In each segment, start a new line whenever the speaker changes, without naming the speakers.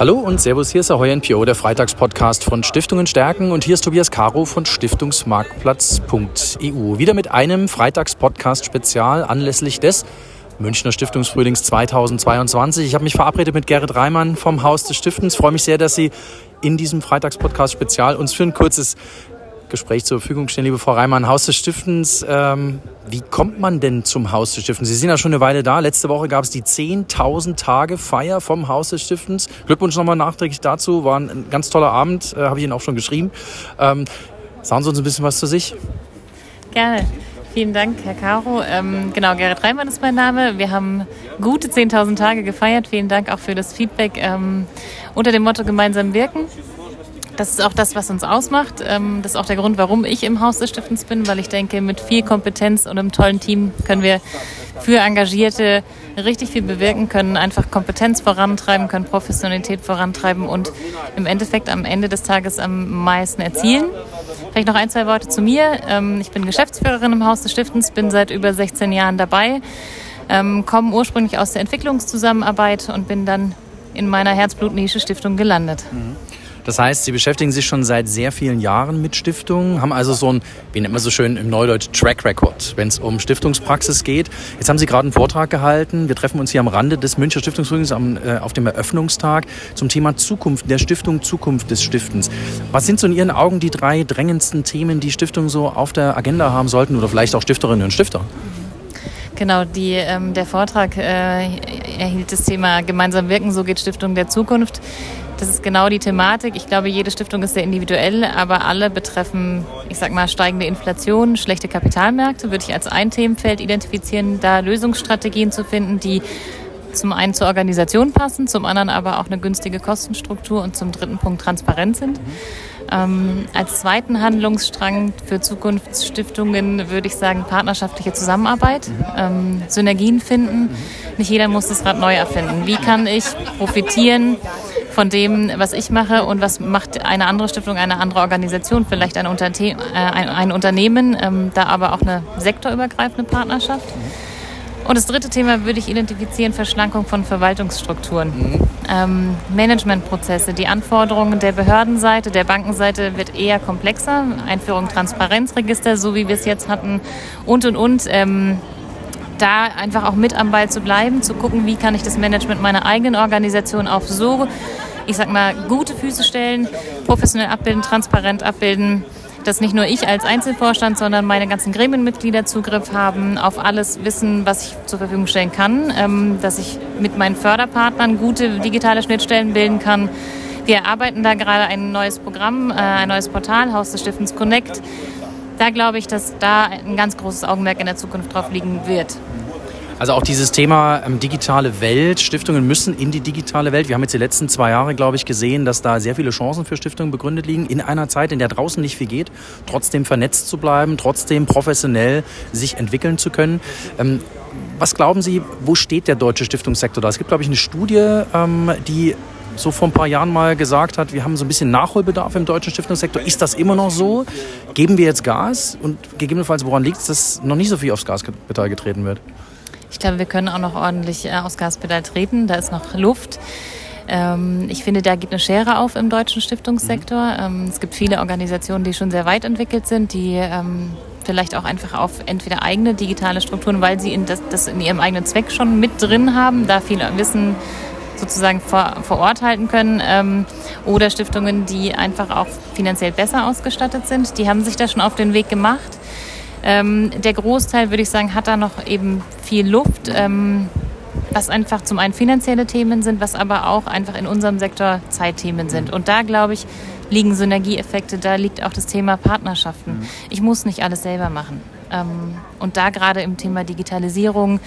Hallo und Servus, hier ist Ahoy NPO, der Freitagspodcast von Stiftungen stärken und hier ist Tobias Caro von Stiftungsmarktplatz.eu. Wieder mit einem Freitagspodcast-Spezial anlässlich des Münchner Stiftungsfrühlings 2022. Ich habe mich verabredet mit Gerrit Reimann vom Haus des Stiftens. Ich freue mich sehr, dass Sie in diesem Freitagspodcast-Spezial uns für ein kurzes Gespräch zur Verfügung stehen. Liebe Frau Reimann, Haus des Stiftens, ähm, wie kommt man denn zum Haus des Stiftens? Sie sind ja schon eine Weile da. Letzte Woche gab es die 10.000 Tage Feier vom Haus des Stiftens. Glückwunsch nochmal nachträglich dazu. War ein ganz toller Abend, äh, habe ich Ihnen auch schon geschrieben. Ähm, sagen Sie uns ein bisschen was zu sich.
Gerne. Vielen Dank, Herr Caro. Ähm, genau, Gerrit Reimann ist mein Name. Wir haben gute 10.000 Tage gefeiert. Vielen Dank auch für das Feedback ähm, unter dem Motto Gemeinsam wirken. Das ist auch das, was uns ausmacht. Ähm, das ist auch der Grund, warum ich im Haus des Stiftens bin, weil ich denke, mit viel Kompetenz und einem tollen Team können wir für Engagierte richtig viel bewirken, können einfach Kompetenz vorantreiben, können Professionalität vorantreiben und im Endeffekt am Ende des Tages am meisten erzielen. Vielleicht noch ein, zwei Worte zu mir. Ähm, ich bin Geschäftsführerin im Haus des Stiftens, bin seit über 16 Jahren dabei, ähm, komme ursprünglich aus der Entwicklungszusammenarbeit und bin dann in meiner Herzblutnische Stiftung gelandet. Mhm.
Das heißt, Sie beschäftigen sich schon seit sehr vielen Jahren mit Stiftungen, haben also so ein, wie nennt man so schön im Neudeutsch, Track Record, wenn es um Stiftungspraxis geht. Jetzt haben Sie gerade einen Vortrag gehalten. Wir treffen uns hier am Rande des Münchner Stiftungsfrühlings äh, auf dem Eröffnungstag zum Thema Zukunft der Stiftung, Zukunft des Stiftens. Was sind so in Ihren Augen die drei drängendsten Themen, die Stiftungen so auf der Agenda haben sollten oder vielleicht auch Stifterinnen und Stifter?
Genau, die, ähm, der Vortrag äh, erhielt das Thema Gemeinsam wirken, so geht Stiftung der Zukunft. Das ist genau die Thematik. Ich glaube, jede Stiftung ist sehr individuell, aber alle betreffen, ich sag mal, steigende Inflation, schlechte Kapitalmärkte, würde ich als ein Themenfeld identifizieren, da Lösungsstrategien zu finden, die zum einen zur Organisation passen, zum anderen aber auch eine günstige Kostenstruktur und zum dritten Punkt transparent sind. Ähm, als zweiten Handlungsstrang für Zukunftsstiftungen würde ich sagen partnerschaftliche Zusammenarbeit, ähm, Synergien finden. Nicht jeder muss das Rad neu erfinden. Wie kann ich profitieren von dem, was ich mache und was macht eine andere Stiftung, eine andere Organisation, vielleicht ein, Unterne äh, ein, ein Unternehmen, ähm, da aber auch eine sektorübergreifende Partnerschaft. Und das dritte Thema würde ich identifizieren, Verschlankung von Verwaltungsstrukturen. Mhm. Ähm, Managementprozesse, die Anforderungen der Behördenseite, der Bankenseite wird eher komplexer. Einführung Transparenzregister, so wie wir es jetzt hatten und, und, und. Ähm, da einfach auch mit am Ball zu bleiben, zu gucken, wie kann ich das Management meiner eigenen Organisation auf so ich sag mal, gute Füße stellen, professionell abbilden, transparent abbilden, dass nicht nur ich als Einzelvorstand, sondern meine ganzen Gremienmitglieder Zugriff haben auf alles Wissen, was ich zur Verfügung stellen kann, ähm, dass ich mit meinen Förderpartnern gute digitale Schnittstellen bilden kann. Wir erarbeiten da gerade ein neues Programm, äh, ein neues Portal, Haus des Stiftens Connect. Da glaube ich, dass da ein ganz großes Augenmerk in der Zukunft drauf liegen wird.
Also auch dieses Thema ähm, digitale Welt. Stiftungen müssen in die digitale Welt. Wir haben jetzt die letzten zwei Jahre, glaube ich, gesehen, dass da sehr viele Chancen für Stiftungen begründet liegen. In einer Zeit, in der draußen nicht viel geht, trotzdem vernetzt zu bleiben, trotzdem professionell sich entwickeln zu können. Ähm, was glauben Sie, wo steht der deutsche Stiftungssektor da? Es gibt, glaube ich, eine Studie, ähm, die so vor ein paar Jahren mal gesagt hat, wir haben so ein bisschen Nachholbedarf im deutschen Stiftungssektor. Ist das immer noch so? Geben wir jetzt Gas? Und gegebenenfalls, woran liegt es, dass noch nicht so viel aufs Gaspedal getreten wird?
Ich glaube, wir können auch noch ordentlich äh, aus Gaspedal treten. Da ist noch Luft. Ähm, ich finde, da gibt eine Schere auf im deutschen Stiftungssektor. Mhm. es gibt viele Organisationen, die schon sehr weit entwickelt sind, die ähm, vielleicht auch einfach auf entweder eigene digitale Strukturen, weil sie das in ihrem eigenen Zweck schon mit drin haben, da viel Wissen sozusagen vor, vor Ort halten können ähm, oder Stiftungen, die einfach auch finanziell besser ausgestattet sind. Die haben sich da schon auf den Weg gemacht. Ähm, der Großteil, würde ich sagen, hat da noch eben viel Luft, ähm, was einfach zum einen finanzielle Themen sind, was aber auch einfach in unserem Sektor Zeitthemen sind. Und da, glaube ich, liegen Synergieeffekte, da liegt auch das Thema Partnerschaften. Mhm. Ich muss nicht alles selber machen. Ähm, und da gerade im Thema Digitalisierung,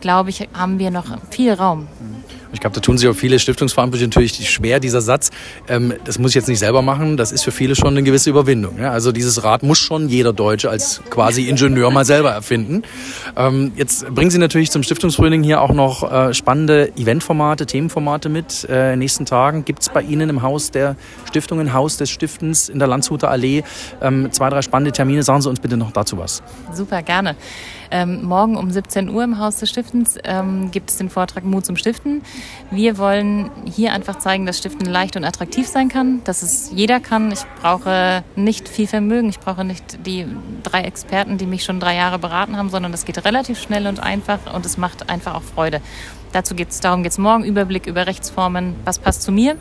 glaube ich, haben wir noch viel Raum. Mhm.
Ich glaube, da tun sich auch viele Stiftungsverantwortliche natürlich schwer, dieser Satz, ähm, das muss ich jetzt nicht selber machen, das ist für viele schon eine gewisse Überwindung. Ja? Also dieses Rad muss schon jeder Deutsche als quasi Ingenieur mal selber erfinden. Ähm, jetzt bringen Sie natürlich zum Stiftungsfrühling hier auch noch äh, spannende Eventformate, Themenformate mit. Äh, in den nächsten Tagen gibt es bei Ihnen im Haus der Stiftung, im Haus des Stiftens in der Landshuter Allee ähm, zwei, drei spannende Termine. Sagen Sie uns bitte noch dazu was.
Super, gerne. Ähm, morgen um 17 Uhr im Haus des Stiftens ähm, gibt es den Vortrag Mut zum Stiften. Wir wollen hier einfach zeigen, dass Stiften leicht und attraktiv sein kann, dass es jeder kann. Ich brauche nicht viel Vermögen, ich brauche nicht die drei Experten, die mich schon drei Jahre beraten haben, sondern es geht relativ schnell und einfach und es macht einfach auch Freude. Dazu geht's, darum geht es morgen, Überblick über Rechtsformen, was passt zu mir.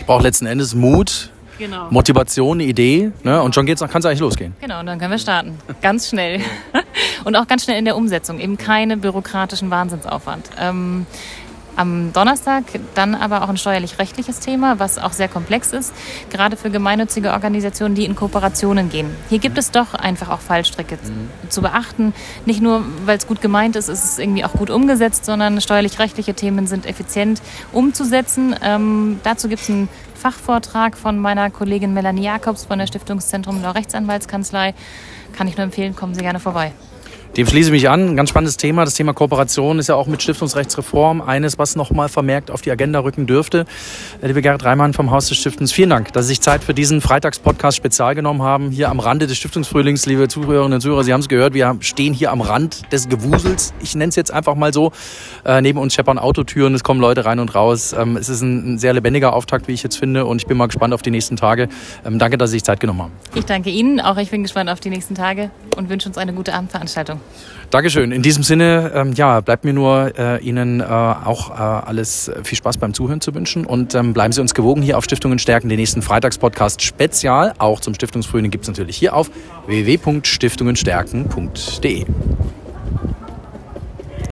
Ich brauche letzten Endes Mut, genau. Motivation, eine Idee ne? und schon kann es eigentlich losgehen.
Genau, und dann können wir starten. Ganz schnell. und auch ganz schnell in der Umsetzung, eben keine bürokratischen Wahnsinnsaufwand. Ähm, am Donnerstag dann aber auch ein steuerlich-rechtliches Thema, was auch sehr komplex ist, gerade für gemeinnützige Organisationen, die in Kooperationen gehen. Hier gibt es doch einfach auch Fallstricke mhm. zu beachten. Nicht nur, weil es gut gemeint ist, ist es irgendwie auch gut umgesetzt, sondern steuerlich-rechtliche Themen sind effizient umzusetzen. Ähm, dazu gibt es einen Fachvortrag von meiner Kollegin Melanie Jakobs von der Stiftungszentrum der Rechtsanwaltskanzlei. Kann ich nur empfehlen, kommen Sie gerne vorbei.
Dem schließe ich mich an. Ein ganz spannendes Thema. Das Thema Kooperation ist ja auch mit Stiftungsrechtsreform eines, was nochmal vermerkt auf die Agenda rücken dürfte. Äh, liebe Gerhard Reimann vom Haus des Stiftens, vielen Dank, dass Sie sich Zeit für diesen Freitagspodcast spezial genommen haben. Hier am Rande des Stiftungsfrühlings, liebe Zuhörerinnen und Zuhörer, Sie haben es gehört, wir stehen hier am Rand des Gewusels. Ich nenne es jetzt einfach mal so. Äh, neben uns scheppern Autotüren, es kommen Leute rein und raus. Ähm, es ist ein, ein, sehr lebendiger Auftakt, wie ich jetzt finde. Und ich bin mal gespannt auf die nächsten Tage. Ähm, danke, dass Sie sich Zeit genommen haben.
Ich danke Ihnen. Auch ich bin gespannt auf die nächsten Tage und wünsche uns eine gute Abendveranstaltung.
Dankeschön. In diesem Sinne, ähm, ja, bleibt mir nur äh, Ihnen äh, auch äh, alles viel Spaß beim Zuhören zu wünschen und ähm, bleiben Sie uns gewogen hier auf Stiftungen stärken. Den nächsten Freitagspodcast spezial, auch zum Stiftungsfrühling, gibt es natürlich hier auf www.stiftungenstärken.de.